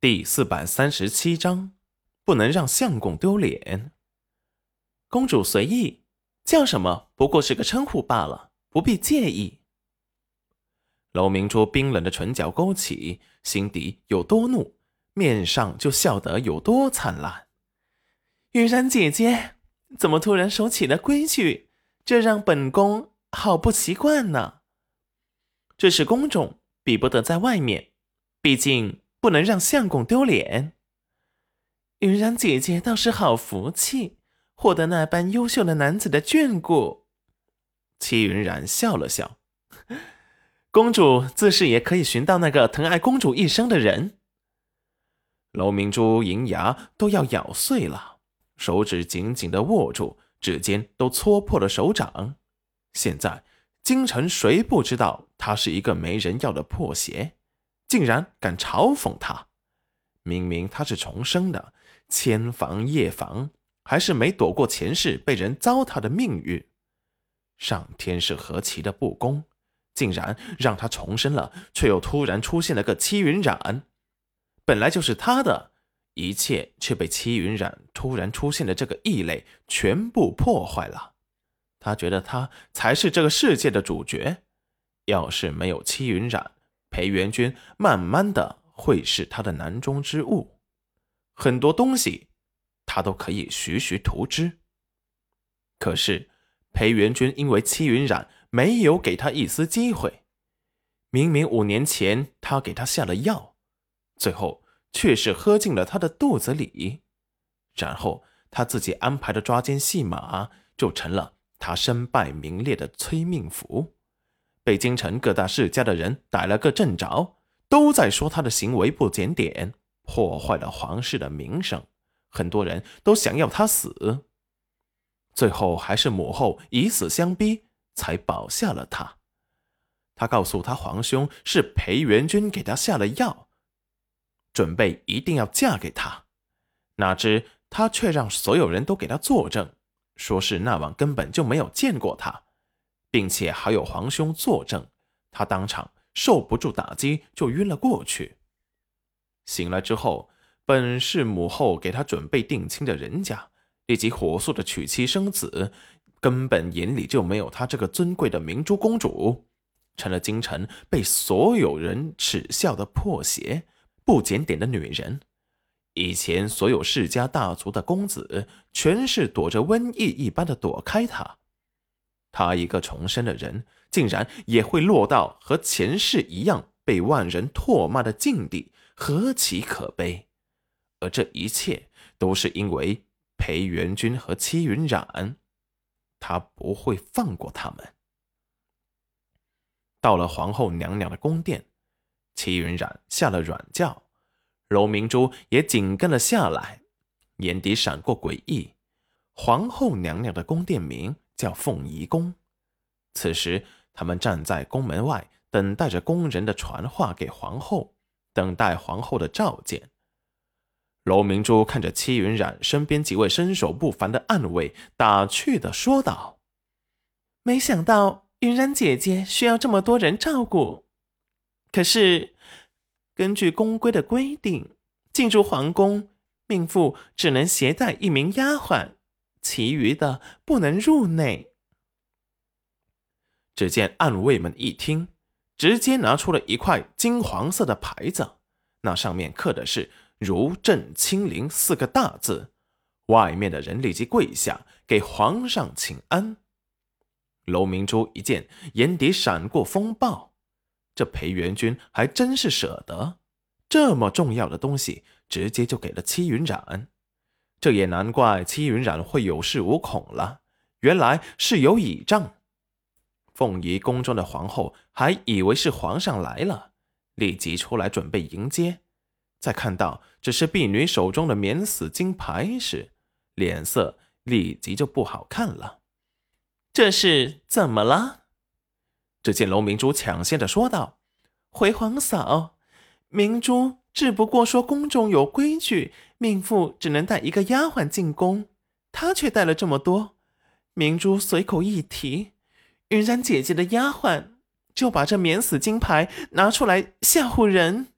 第四百三十七章，不能让相公丢脸。公主随意叫什么，不过是个称呼罢了，不必介意。楼明珠冰冷的唇角勾起，心底有多怒，面上就笑得有多灿烂。玉然姐姐，怎么突然守起了规矩？这让本宫好不习惯呢。这是宫中，比不得在外面，毕竟。不能让相公丢脸。云然姐姐倒是好福气，获得那般优秀的男子的眷顾。戚云然笑了笑，公主自是也可以寻到那个疼爱公主一生的人。楼明珠银牙都要咬碎了，手指紧紧的握住，指尖都搓破了手掌。现在京城谁不知道她是一个没人要的破鞋？竟然敢嘲讽他！明明他是重生的，千防夜防，还是没躲过前世被人糟蹋的命运。上天是何其的不公，竟然让他重生了，却又突然出现了个戚云染。本来就是他的一切，却被戚云染突然出现的这个异类全部破坏了。他觉得他才是这个世界的主角。要是没有戚云染，裴元君慢慢的会是他的囊中之物，很多东西他都可以徐徐图之。可是裴元君因为戚云染没有给他一丝机会，明明五年前他给他下了药，最后却是喝进了他的肚子里，然后他自己安排的抓奸戏码就成了他身败名裂的催命符。被京城各大世家的人逮了个正着，都在说他的行为不检点，破坏了皇室的名声。很多人都想要他死，最后还是母后以死相逼，才保下了他。他告诉他皇兄是裴元君给他下了药，准备一定要嫁给他。哪知他却让所有人都给他作证，说是那晚根本就没有见过他。并且还有皇兄作证，他当场受不住打击，就晕了过去。醒来之后，本是母后给他准备定亲的人家，立即火速的娶妻生子，根本眼里就没有他这个尊贵的明珠公主，成了京城被所有人耻笑的破鞋、不检点的女人。以前所有世家大族的公子，全是躲着瘟疫一般的躲开他。他一个重生的人，竟然也会落到和前世一样被万人唾骂的境地，何其可悲！而这一切都是因为裴元君和戚云染，他不会放过他们。到了皇后娘娘的宫殿，戚云染下了软轿，柔明珠也紧跟了下来，眼底闪过诡异。皇后娘娘的宫殿名。叫凤仪宫。此时，他们站在宫门外，等待着宫人的传话给皇后，等待皇后的召见。楼明珠看着戚云染身边几位身手不凡的暗卫，打趣的说道：“没想到云染姐姐需要这么多人照顾。可是，根据宫规的规定，进入皇宫，命妇只能携带一名丫鬟。”其余的不能入内。只见暗卫们一听，直接拿出了一块金黄色的牌子，那上面刻的是“如朕亲临”四个大字。外面的人立即跪下，给皇上请安。楼明珠一见，眼底闪过风暴。这裴元君还真是舍得，这么重要的东西，直接就给了戚云染。这也难怪戚云染会有恃无恐了，原来是有倚仗。凤仪宫中的皇后还以为是皇上来了，立即出来准备迎接。在看到只是婢女手中的免死金牌时，脸色立即就不好看了。这是怎么了？只见龙明珠抢先的说道：“回皇嫂，明珠。”只不过说宫中有规矩，命妇只能带一个丫鬟进宫，她却带了这么多。明珠随口一提，云然姐姐的丫鬟就把这免死金牌拿出来吓唬人。